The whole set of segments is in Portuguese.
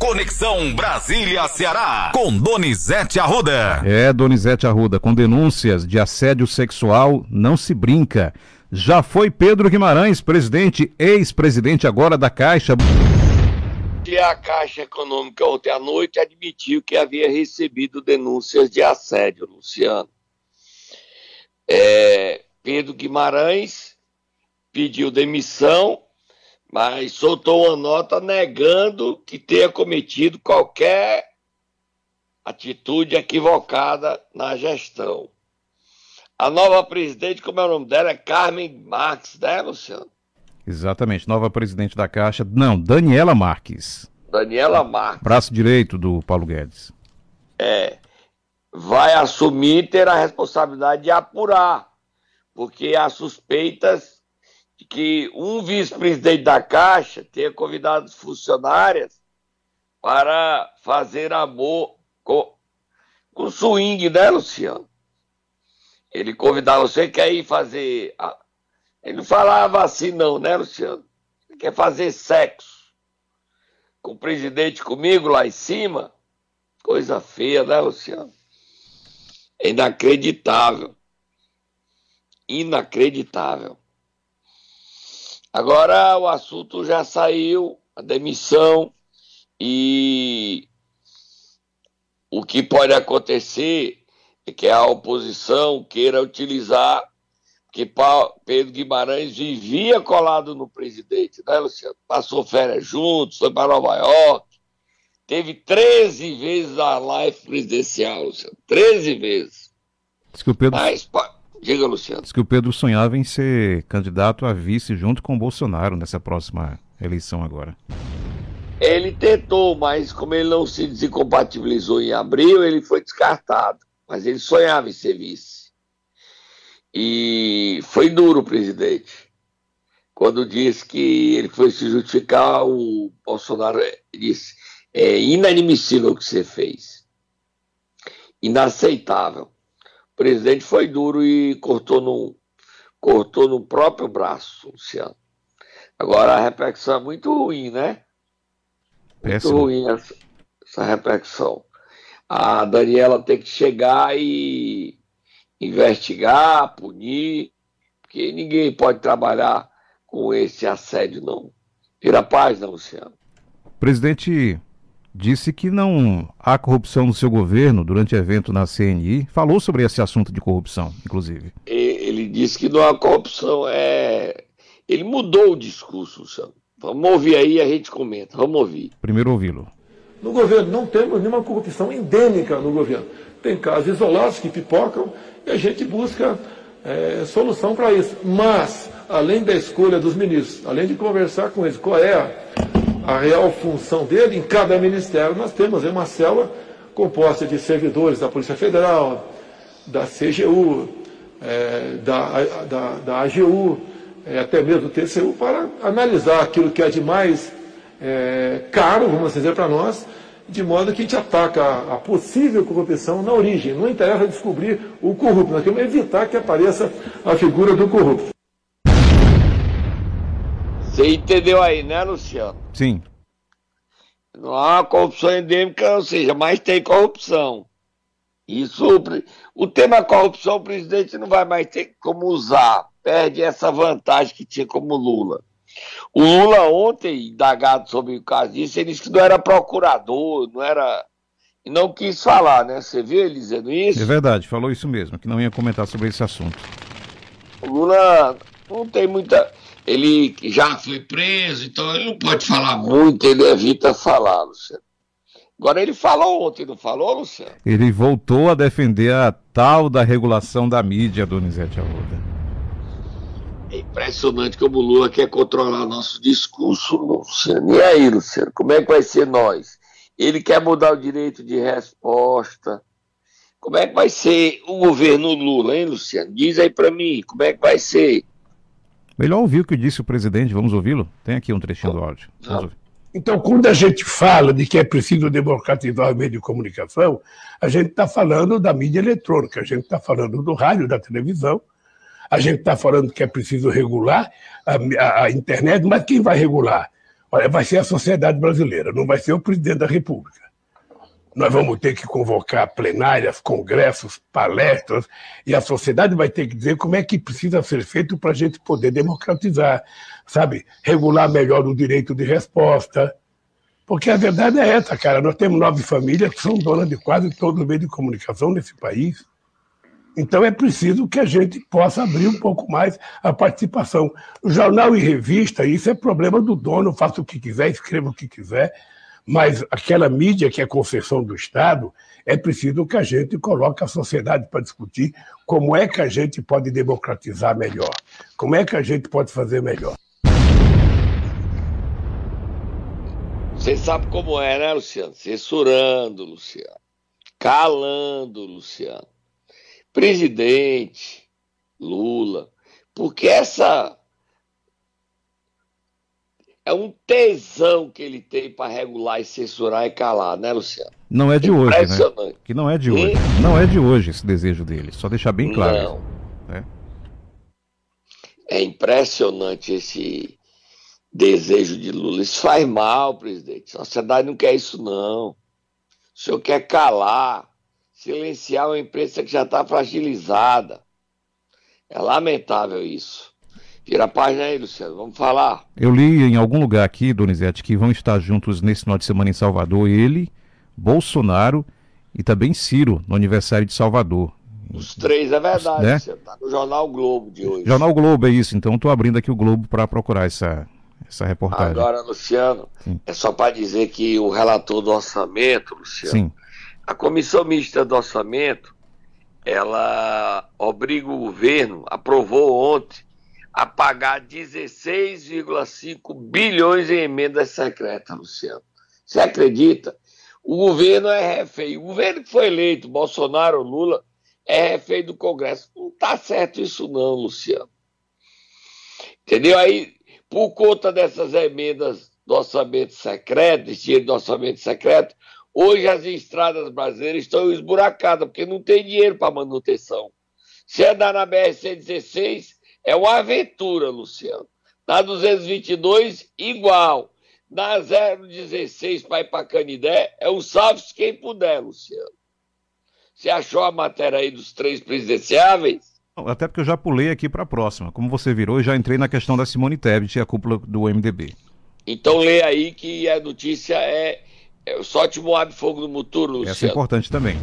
Conexão Brasília-Ceará, com Donizete Arruda. É, Donizete Arruda, com denúncias de assédio sexual, não se brinca. Já foi Pedro Guimarães, presidente, ex-presidente agora da Caixa. E a Caixa Econômica ontem à noite admitiu que havia recebido denúncias de assédio, Luciano. É, Pedro Guimarães pediu demissão mas soltou uma nota negando que tenha cometido qualquer atitude equivocada na gestão. A nova presidente, como é o nome dela? É Carmen Marques, né, Luciano? Exatamente, nova presidente da Caixa. Não, Daniela Marques. Daniela Marques. Braço direito do Paulo Guedes. É. Vai assumir e ter a responsabilidade de apurar, porque há suspeitas que um vice-presidente da Caixa tenha convidado funcionárias para fazer amor com, com swing, né, Luciano? Ele convidava você quer ir fazer. Ele não falava assim, não, né, Luciano? Ele quer fazer sexo com o presidente comigo lá em cima. Coisa feia, né, Luciano? Inacreditável. Inacreditável. Agora o assunto já saiu, a demissão, e o que pode acontecer é que a oposição queira utilizar, porque Pedro Guimarães vivia colado no presidente, né, Luciano? Passou férias juntos, foi para Nova York, teve 13 vezes a live presidencial, Luciano, 13 vezes. Que o Pedro... Mas, Diga, Luciano. Diz que o Pedro sonhava em ser candidato a vice junto com o Bolsonaro nessa próxima eleição agora. Ele tentou, mas como ele não se desincompatibilizou em abril, ele foi descartado. Mas ele sonhava em ser vice. E foi duro o presidente. Quando disse que ele foi se justificar, o Bolsonaro disse: é inadmissível o que você fez. Inaceitável presidente foi duro e cortou no, cortou no próprio braço, Luciano. Agora a repercussão é muito ruim, né? Muito ruim essa, essa repercussão. A Daniela tem que chegar e investigar, punir, porque ninguém pode trabalhar com esse assédio, não. Vira paz, não, Luciano. Presidente disse que não há corrupção no seu governo durante evento na CNI. Falou sobre esse assunto de corrupção, inclusive. Ele disse que não há corrupção. É... Ele mudou o discurso, Luciano. Vamos ouvir aí e a gente comenta. Vamos ouvir. Primeiro ouvi-lo. No governo não temos nenhuma corrupção endêmica no governo. Tem casos isolados que pipocam e a gente busca é, solução para isso. Mas, além da escolha dos ministros, além de conversar com eles, qual é a a real função dele, em cada ministério nós temos uma célula composta de servidores da Polícia Federal, da CGU, é, da, da, da AGU, é, até mesmo do TCU, para analisar aquilo que é de mais é, caro, vamos dizer, para nós, de modo que a gente ataca a, a, possível corrupção na origem. Não interessa descobrir o corrupto, nós queremos evitar que apareça a figura do corrupto. Você entendeu aí, né, Luciano? Sim. Não há corrupção endêmica, ou seja, mas tem corrupção. Isso, o tema corrupção, o presidente não vai mais ter como usar, perde essa vantagem que tinha como Lula. O Lula ontem, indagado sobre o caso disso, ele disse que não era procurador, não era. E não quis falar, né? Você viu ele dizendo isso? É verdade, falou isso mesmo, que não ia comentar sobre esse assunto. O Lula não tem muita ele já foi preso, então ele não pode falar muito, ele evita falar, Luciano. Agora ele falou ontem, não falou, Luciano? Ele voltou a defender a tal da regulação da mídia, Donizete Arruda. É impressionante como o Lula quer controlar nosso discurso, Luciano. E aí, Luciano, como é que vai ser nós? Ele quer mudar o direito de resposta. Como é que vai ser o governo Lula, hein, Luciano? Diz aí para mim, como é que vai ser? Melhor ouvir o que disse o presidente, vamos ouvi-lo? Tem aqui um trechinho do áudio. Então, quando a gente fala de que é preciso democratizar o meio de comunicação, a gente está falando da mídia eletrônica, a gente está falando do rádio, da televisão, a gente está falando que é preciso regular a, a, a, internet, mas quem vai regular? Olha, vai ser a sociedade brasileira, não vai ser o presidente da República. Nós vamos ter que convocar plenárias, congressos, palestras, e a sociedade vai ter que dizer como é que precisa ser feito para a gente poder democratizar, sabe? Regular melhor o direito de resposta. Porque a verdade é essa, cara. Nós temos nove famílias que são donas de quase todo o meio de comunicação nesse país. Então é preciso que a gente possa abrir um pouco mais a participação. Jornal e revista, isso é problema do dono, faça o que quiser, escreva o que quiser, mas aquela mídia que é concessão do Estado, é preciso que a gente coloque a sociedade para discutir como é que a gente pode democratizar melhor, como é que a gente pode fazer melhor. Você sabe como é, né, Luciano? Censurando, Luciano. Calando, Luciano presidente Lula, porque essa é um tesão que ele tem para regular e censurar e calar, né, Luciano? Não é de hoje, né? Que não é de hoje. Não é de hoje esse desejo dele. Só deixar bem claro. Não. É. é impressionante esse desejo de Lula. Isso faz mal, presidente. A sociedade não quer isso, não. O senhor quer calar silenciar uma imprensa que já está fragilizada. É lamentável isso. Tira a página aí, Luciano, vamos falar. Eu li em algum lugar aqui, Donizete, que vão estar juntos nesse final de semana em Salvador, ele, Bolsonaro e também Ciro, no aniversário de Salvador. Os três, é verdade, né? Está no Jornal Globo de hoje. Jornal Globo, é isso. Então estou abrindo aqui o Globo para procurar essa, essa reportagem. Agora, Luciano, Sim. é só para dizer que o relator do orçamento, Luciano, Sim. A comissão mista do orçamento, ela obriga o governo, aprovou ontem, a pagar 16,5 bilhões em emendas secretas, Luciano. Você acredita? O governo é refém. O governo que foi eleito, Bolsonaro, Lula, é refém do Congresso. Não está certo isso não, Luciano. Entendeu? Aí, por conta dessas emendas do orçamento secreto, esse dinheiro do orçamento secreto, Hoje as estradas brasileiras estão esburacadas, porque não tem dinheiro para manutenção. Se andar na BR-116, é uma aventura, Luciano. Na 222, igual. Na 016 para ir para Canidé, é um salve-se quem puder, Luciano. Você achou a matéria aí dos três presidenciáveis? Até porque eu já pulei aqui para a próxima. Como você virou, eu já entrei na questão da Simone Tebet e a cúpula do MDB. Então lê aí que a notícia é é, só te Moab Fogo do Muturo, Luciano. Essa é importante também.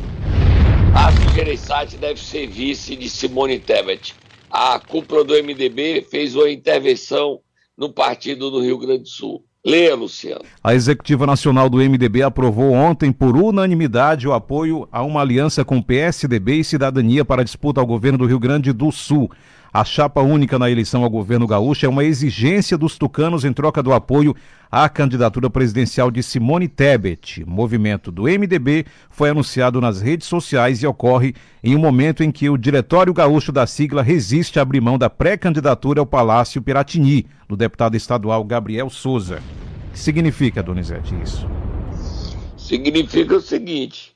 Tasso Gereissati deve ser vice de Simone Tebet. A cúpula do MDB fez uma intervenção no partido do Rio Grande do Sul. Leia, Luciano. A Executiva Nacional do MDB aprovou ontem, por unanimidade, o apoio a uma aliança com PSDB e Cidadania para disputa ao governo do Rio Grande do Sul. A chapa única na eleição ao governo gaúcho é uma exigência dos tucanos em troca do apoio à candidatura presidencial de Simone Tebet. O movimento do MDB foi anunciado nas redes sociais e ocorre em um momento em que o Diretório Gaúcho da sigla resiste a abrir mão da pré-candidatura ao Palácio Piratini, do deputado estadual Gabriel Souza. O que significa, Donizete, isso? Significa o seguinte,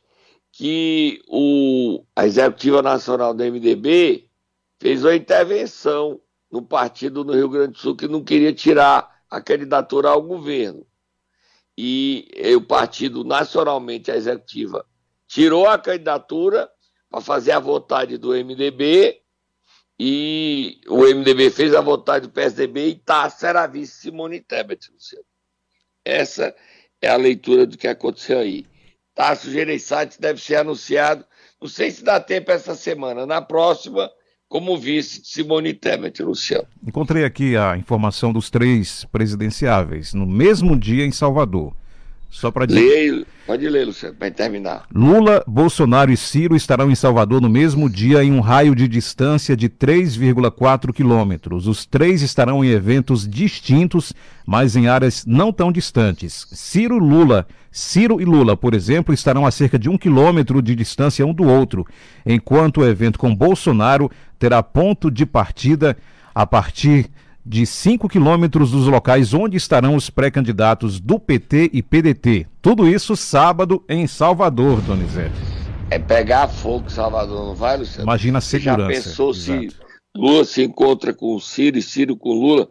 que o, a Executiva Nacional do MDB fez uma intervenção no partido no Rio Grande do Sul que não queria tirar a candidatura ao governo. E, o partido, nacionalmente, a executiva, tirou a candidatura para fazer a vontade do MDB e o MDB fez a vontade do PSDB e tá será vice Simone Tebet, Luciano. Essa é a leitura do que aconteceu aí. Tasso Gereissati deve ser anunciado, não sei se dá tempo essa semana, na próxima como vice Simone Tebet, Luciano. Encontrei aqui a informação dos três presidenciáveis, no mesmo dia em Salvador. Só para dizer. Pode ler, Luciano, para terminar. Lula, Bolsonaro e Ciro estarão em Salvador no mesmo dia em um raio de distância de 3,4 quilômetros. Os três estarão em eventos distintos, mas em áreas não tão distantes. Ciro Lula. Ciro e Lula, por exemplo, estarão a cerca de um quilômetro de distância um do outro, enquanto o evento com Bolsonaro terá ponto de partida a partir de 5 quilômetros dos locais onde estarão os pré-candidatos do PT e PDT. Tudo isso sábado em Salvador, Donizete. É pegar fogo Salvador, não vai, Luciano? Imagina a segurança. Você já pensou Exato. se Lula se encontra com o Ciro e Ciro com Lula?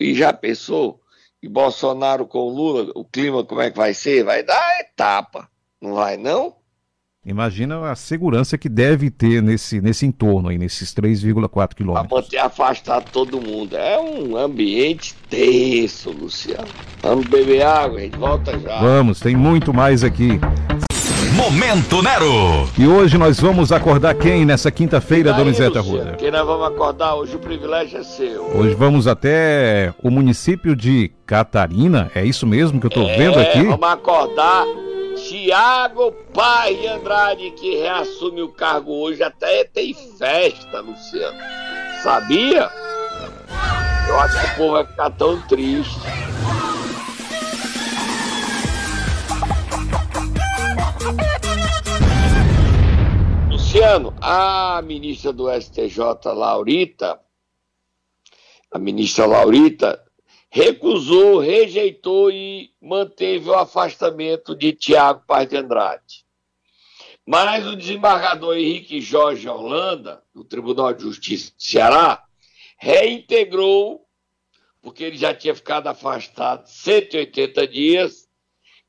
E já pensou e Bolsonaro com Lula, o clima como é que vai ser? Vai dar etapa, não vai não? Imagina a segurança que deve ter nesse, nesse entorno aí, nesses 3,4 quilômetros. Para manter afastado todo mundo. É um ambiente tenso, Luciano. Vamos beber água, a gente volta já. Vamos, tem muito mais aqui. Momento Nero. E hoje nós vamos acordar quem nessa quinta-feira, Donizete Arruda? Quem nós vamos acordar hoje, o privilégio é seu. Hoje vamos até o município de Catarina, é isso mesmo que eu tô é, vendo aqui? Vamos acordar Tiago Pai de Andrade, que reassume o cargo hoje, até tem festa, Luciano. Sabia? Eu acho que o povo vai ficar tão triste. Luciano, a ministra do STJ, Laurita, a ministra Laurita, recusou, rejeitou e manteve o afastamento de Tiago Paz de Andrade. Mas o desembargador Henrique Jorge Holanda, do Tribunal de Justiça do Ceará, reintegrou, porque ele já tinha ficado afastado 180 dias,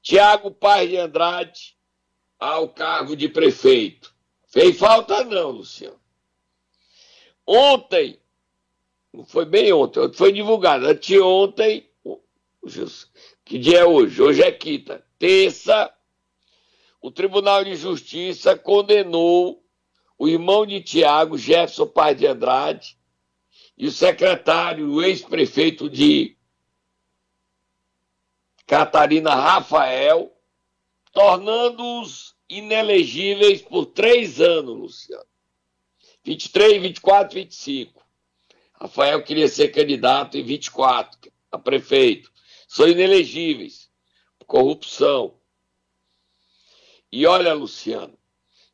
Tiago Paz de Andrade ao cargo de prefeito. Fez falta não, Luciano. Ontem, não foi bem ontem, foi divulgado. Anteontem, que dia é hoje? Hoje é quinta. Terça, o Tribunal de Justiça condenou o irmão de Tiago, Jefferson Paz de Andrade, e o secretário, o ex-prefeito de Catarina, Rafael, tornando-os inelegíveis por três anos, Luciano. 23, 24, 25. Rafael queria ser candidato em 24 a prefeito. São inelegíveis. Corrupção. E olha, Luciano,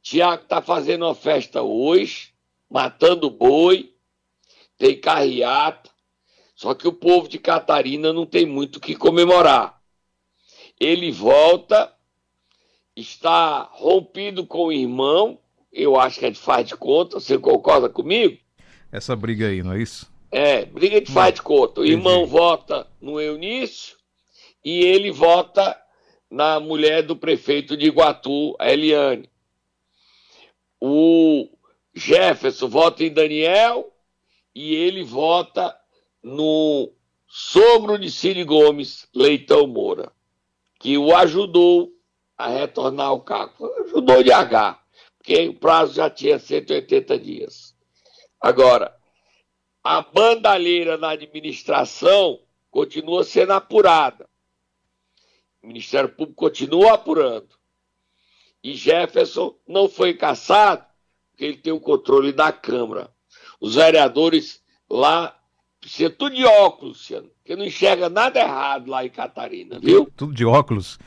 Tiago está fazendo uma festa hoje, matando boi, tem carreata, só que o povo de Catarina não tem muito o que comemorar. Ele volta, está rompido com o irmão, eu acho que é de faz de conta, você concorda comigo? Essa briga aí, não é isso? É, briga de faz de conta. O Entendi. irmão vota no Eunício e ele vota na mulher do prefeito de Iguatu, a Eliane. O Jefferson vota em Daniel e ele vota no sogro de Ciro Gomes, Leitão Moura, que o ajudou a retornar ao cargo. Ajudou de H, porque o prazo já tinha 180 dias. Agora, a bandalheira na administração continua sendo apurada. O Ministério Público continua apurando. E Jefferson não foi caçado porque ele tem o controle da Câmara. Os vereadores lá precisam tudo de óculos, Luciano, porque não enxerga nada errado lá em Catarina, viu? Tudo de óculos?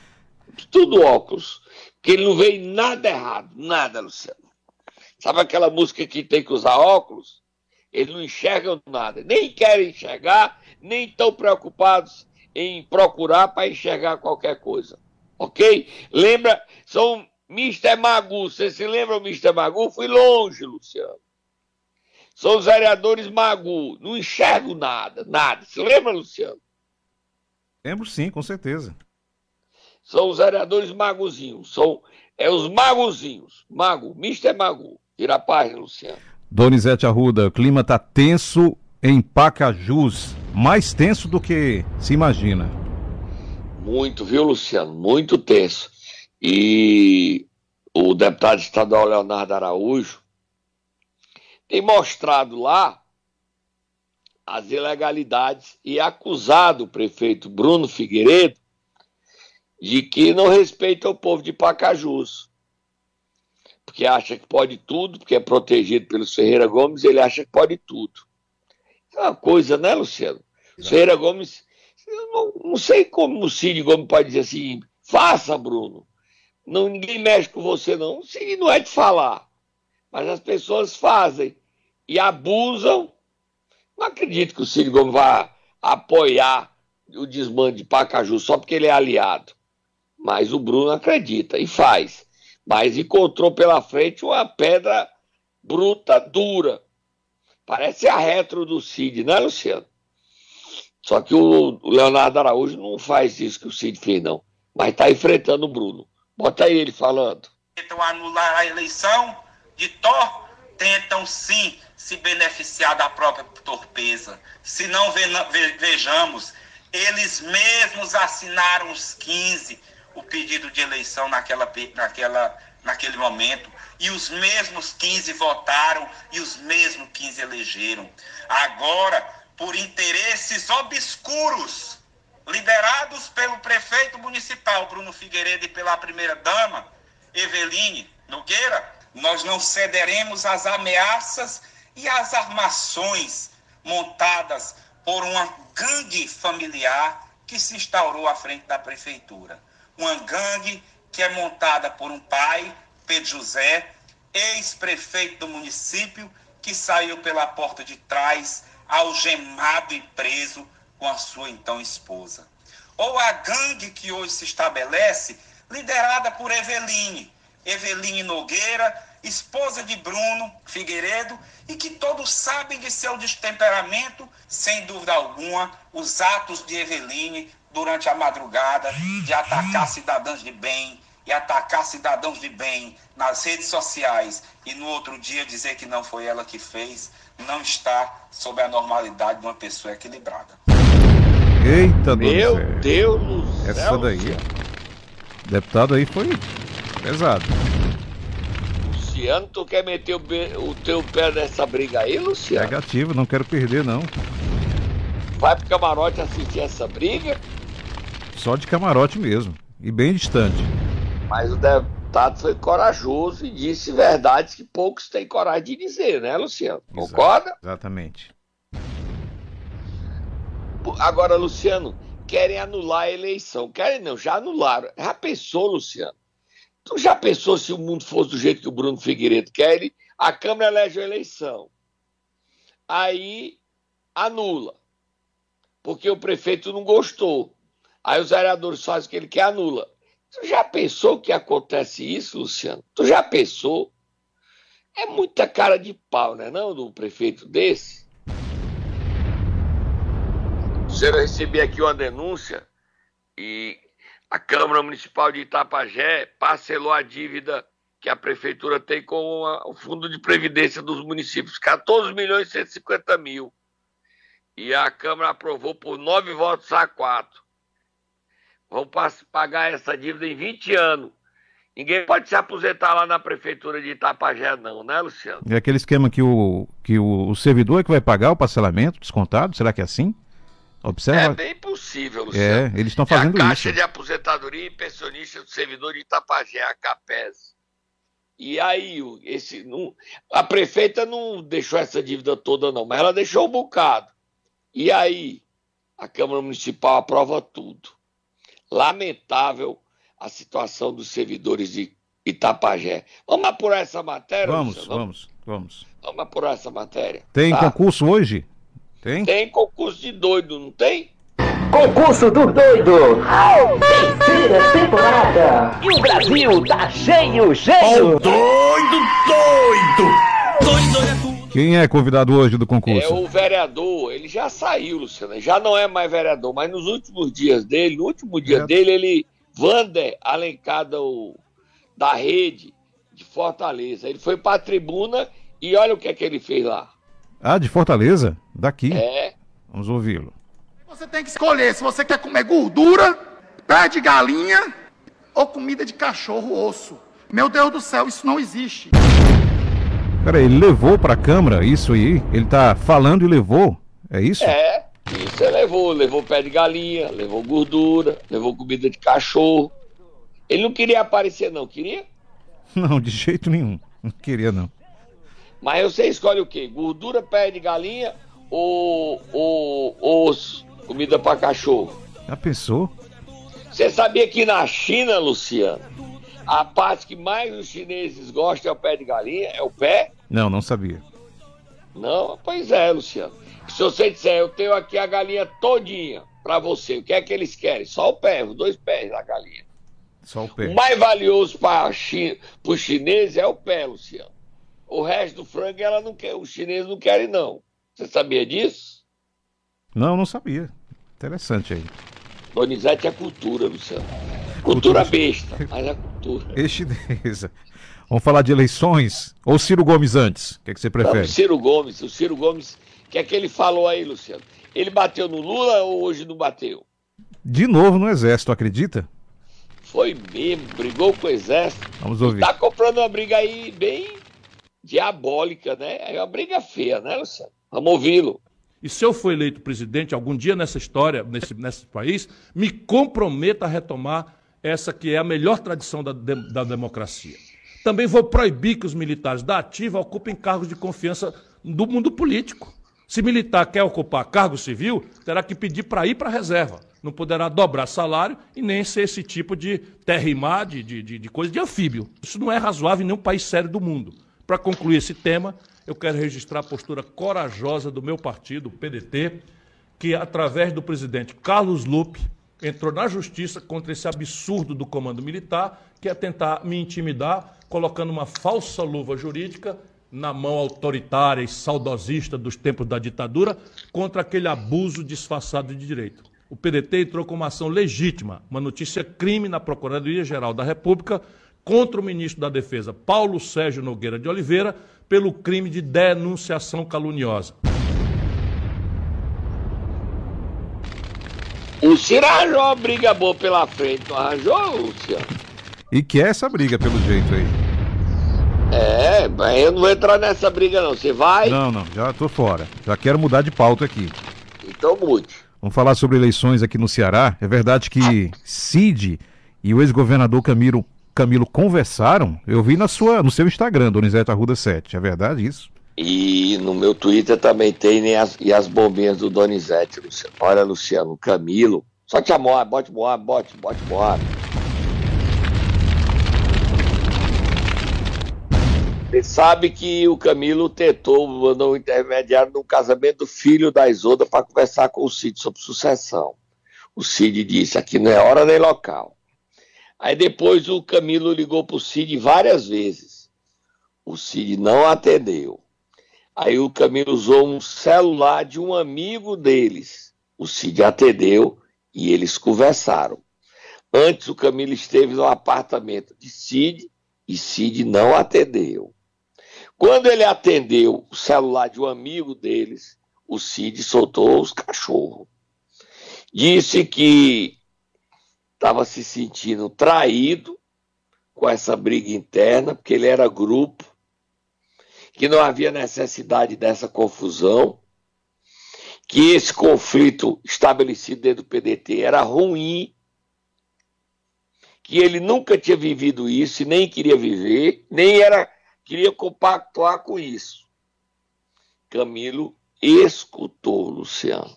Tudo óculos. Porque ele não vê nada errado, nada, Luciano. Sabe aquela música que tem que usar óculos? Eles não enxergam nada, nem querem enxergar, nem estão preocupados em procurar para enxergar qualquer coisa. Ok? Lembra? São Mr. Magu. Você se lembra o Mr. Magu? Fui longe, Luciano. São os vereadores Magu. Não enxergo nada, nada. Se lembra, Luciano? Lembro sim, com certeza. São os vereadores Maguzinhos. São é os Maguzinhos. Mago, Mr. Magu. Tira a página, Luciano. Donizete Arruda, o clima está tenso em Pacajus. Mais tenso do que se imagina. Muito, viu, Luciano? Muito tenso. E o deputado estadual Leonardo Araújo tem mostrado lá as ilegalidades e acusado o prefeito Bruno Figueiredo de que não respeita o povo de Pacajus porque acha que pode tudo, porque é protegido pelo Ferreira Gomes, ele acha que pode tudo. É uma coisa, né, Luciano? Exato. Ferreira Gomes, eu não, não sei como o Cid Gomes pode dizer assim, faça, Bruno. Não, ninguém mexe com você, não. O Cid não é de falar. Mas as pessoas fazem e abusam. Não acredito que o Cid Gomes vá apoiar o desmando de Pacaju só porque ele é aliado. Mas o Bruno acredita e faz mas encontrou pela frente uma pedra bruta, dura. Parece a retro do Cid, né, Luciano? Só que o Leonardo Araújo não faz isso que o Cid fez, não. Mas está enfrentando o Bruno. Bota aí ele falando. Tentam anular a eleição de Thor, tentam sim se beneficiar da própria torpeza. Se não vejamos, eles mesmos assinaram os 15 o pedido de eleição naquela, naquela, naquele momento. E os mesmos 15 votaram e os mesmos 15 elegeram. Agora, por interesses obscuros, liderados pelo prefeito municipal Bruno Figueiredo e pela primeira-dama Eveline Nogueira, nós não cederemos às ameaças e às armações montadas por uma gangue familiar que se instaurou à frente da prefeitura. Uma gangue que é montada por um pai, Pedro José, ex-prefeito do município, que saiu pela porta de trás, algemado e preso com a sua então esposa. Ou a gangue que hoje se estabelece, liderada por Eveline, Eveline Nogueira, esposa de Bruno Figueiredo, e que todos sabem de seu destemperamento, sem dúvida alguma, os atos de Eveline durante a madrugada de atacar cidadãos de bem e atacar cidadãos de bem nas redes sociais e no outro dia dizer que não foi ela que fez, não está sob a normalidade de uma pessoa equilibrada. Eita, Meu Deus do céu. Essa daí. Deputado aí foi pesado. Luciano, tu quer meter o, o teu pé nessa briga aí, Luciano? Negativo, não quero perder, não. Vai pro camarote assistir essa briga? Só de camarote mesmo. E bem distante. Mas o deputado foi corajoso e disse verdades que poucos têm coragem de dizer, né, Luciano? Concorda? Exatamente. Agora, Luciano, querem anular a eleição. Querem não, já anularam. Já pensou, Luciano? Tu já pensou se o mundo fosse do jeito que o Bruno Figueiredo quer? Ele, a Câmara elege a eleição. Aí anula. Porque o prefeito não gostou. Aí os vereadores fazem o que ele quer, anula. Tu já pensou que acontece isso, Luciano? Tu já pensou? É muita cara de pau, né, não, do prefeito desse? Eu recebi aqui uma denúncia e a Câmara Municipal de Itapajé parcelou a dívida que a prefeitura tem com o Fundo de Previdência dos municípios, 14 milhões e 150 mil. E a Câmara aprovou por nove votos a quatro. Vão pagar essa dívida em 20 anos. Ninguém pode se aposentar lá na prefeitura de Itapajé, não, né, Luciano? É aquele esquema que o, que o, o servidor é que vai pagar o parcelamento descontado? Será que é assim? Observa. É bem possível, Luciano. É, eles estão fazendo isso. a Caixa isso. de Aposentadoria e Pensionista do Servidor de Itapajé, a CAPES. E aí, esse, não, a prefeita não deixou essa dívida toda, não, mas ela deixou um bocado. E aí, a Câmara Municipal aprova tudo lamentável a situação dos servidores de Itapajé. Vamos apurar essa matéria? Vamos, Luciano? vamos, vamos. Vamos apurar essa matéria. Tem tá? concurso hoje? Tem? Tem concurso de doido, não tem? Concurso do doido! Terceira temporada! E o Brasil tá cheio, cheio! Doido, doido! Doido é tudo! Quem é convidado hoje do concurso? É o vereador, ele já saiu, Luciano, já não é mais vereador, mas nos últimos dias dele, no último dia É. dele, ele, Vander Alencada, o, da rede de Fortaleza, ele foi pra tribuna e olha o que é que ele fez lá. Ah, de Fortaleza? Daqui. É, Vamos ouvi-lo. Você tem que escolher se você quer comer gordura, pé de galinha ou comida de cachorro osso. Meu Deus do céu, isso não existe. Peraí, ele levou pra Câmara isso aí? Ele tá falando e levou? É isso? é, isso ele levou, levou pé de galinha, levou gordura, levou comida de cachorro. Ele não queria aparecer não, queria? Não, de jeito nenhum. Não queria, não. Mas você escolhe o quê? Gordura, pé de galinha ou, ou osso? Comida para cachorro? Já pensou? Você sabia que na China, Luciano, a parte que mais os chineses gostam é o pé de galinha? É o pé? Não, não sabia. Não? Pois é, Luciano. Se você disser, eu tenho aqui a galinha todinha para você, o que é que eles querem? Só o pé, os dois pés da galinha. Só o O pé. mais valioso para os chineses é o pé, Luciano. O resto do frango ela não quer, os chineses não querem não. Você sabia disso? Não, não sabia. Interessante aí. Donizete é cultura, Luciano. Cultura besta, mas é cultura. Excelência. Vamos falar de eleições ou Ciro Gomes antes? O que, é que você prefere? Não, Ciro Gomes, o Ciro Gomes, o que é que ele falou aí, Luciano? Ele bateu no Lula ou hoje não bateu? De novo no Exército, acredita? Foi mesmo, brigou com o Exército. Vamos ouvir. Tá comprando uma briga aí bem diabólica, né? É uma briga feia, né, Luciano? Vamos ouvi-lo. E se eu for eleito presidente algum dia nessa história, nesse, nesse país, me comprometa a retomar essa que é a melhor tradição da, da democracia. Também vou proibir que os militares da ativa ocupem cargos de confiança do mundo político. Se militar quer ocupar cargo civil, terá que pedir para ir para a reserva. Não poderá dobrar salário e nem ser esse tipo de terrimar, de, de, de, de coisa de anfíbio. Isso não é razoável em nenhum país sério do mundo. Para concluir esse tema, eu quero registrar a postura corajosa do meu partido, o PDT, que, através do presidente Carlos Lupe, entrou na justiça contra esse absurdo do comando militar, que é tentar me intimidar, colocando uma falsa luva jurídica na mão autoritária e saudosista dos tempos da ditadura, contra aquele abuso disfarçado de direito. O PDT entrou com uma ação legítima, uma notícia crime na Procuradoria-Geral da República contra o ministro da Defesa, Paulo Sérgio Nogueira de Oliveira, pelo crime de denunciação caluniosa. O Ciro arranjou uma briga boa pela frente, não arranjou, Luciano? E quer essa briga, pelo jeito aí. É, mas eu não vou entrar nessa briga não. Você vai? Não, não, já tô fora. Já quero mudar de pauta aqui. Então mude. Vamos falar sobre eleições aqui no Ceará. É verdade que Cid e o ex-governador Camilo Camilo conversaram? Eu vi na sua, no seu Instagram, Donizete Arruda 7. É verdade isso? E no meu Twitter também tem né, as, e as bombinhas do Donizete, Luciano. Olha, Luciano, Camilo. Só te amor, bote Moab, bote, bote Moab. Você sabe que o Camilo tentou, mandou um intermediário no casamento do filho da Isoda para conversar com o Cid sobre sucessão. O Cid disse: aqui não é hora nem local. Aí depois o Camilo ligou para o Cid várias vezes. O Cid não atendeu. Aí o Camilo usou um celular de um amigo deles. O Cid atendeu e eles conversaram. Antes o Camilo esteve no apartamento de Cid e Cid não atendeu. Quando ele atendeu o celular de um amigo deles, o Cid soltou os cachorros. Disse que estava se sentindo traído com essa briga interna, porque ele era grupo, que não havia necessidade dessa confusão, que esse conflito estabelecido dentro do PDT era ruim, que ele nunca tinha vivido isso e nem queria viver, nem era queria compactuar com isso. Camilo escutou, Luciano.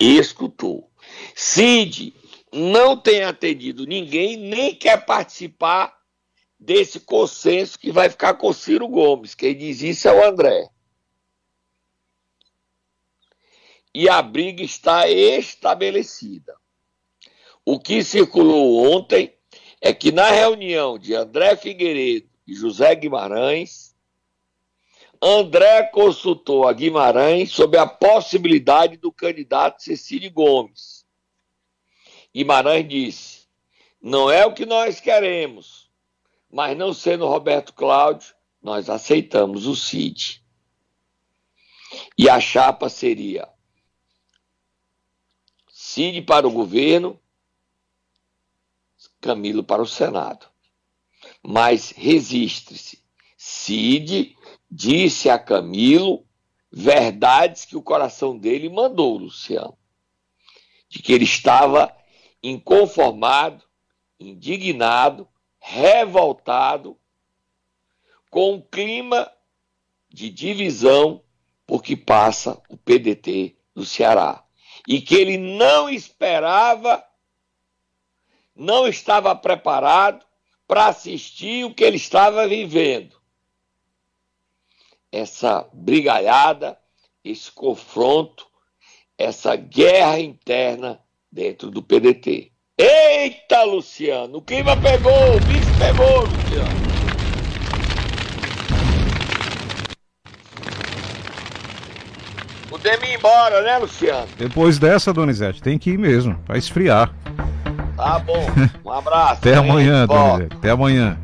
Escutou. Cid não tem atendido ninguém, nem quer participar desse consenso que vai ficar com Ciro Gomes. Quem diz isso é o André. E a briga está estabelecida. O que circulou ontem é que na reunião de André Figueiredo e José Guimarães, André consultou a Guimarães sobre a possibilidade do candidato Cecílio Gomes. Guimarães disse: não é o que nós queremos, mas não sendo Roberto Cláudio, nós aceitamos o CID. E a chapa seria Cid para o governo, Camilo para o Senado. Mas resiste-se. Cid disse a Camilo verdades que o coração dele mandou, Luciano. De que ele estava inconformado, indignado, revoltado com o clima de divisão por que passa o PDT no Ceará. E que ele não esperava, não estava preparado para assistir o que ele estava vivendo essa brigalhada, esse confronto, essa guerra interna dentro do PDT. Eita, Luciano, o clima pegou, o bicho pegou, Luciano. Podemos ir embora, né, Luciano? Depois dessa, Donizete, tem que ir mesmo, vai esfriar. Tá bom. Um abraço. Até amanhã. Donizete. Até amanhã.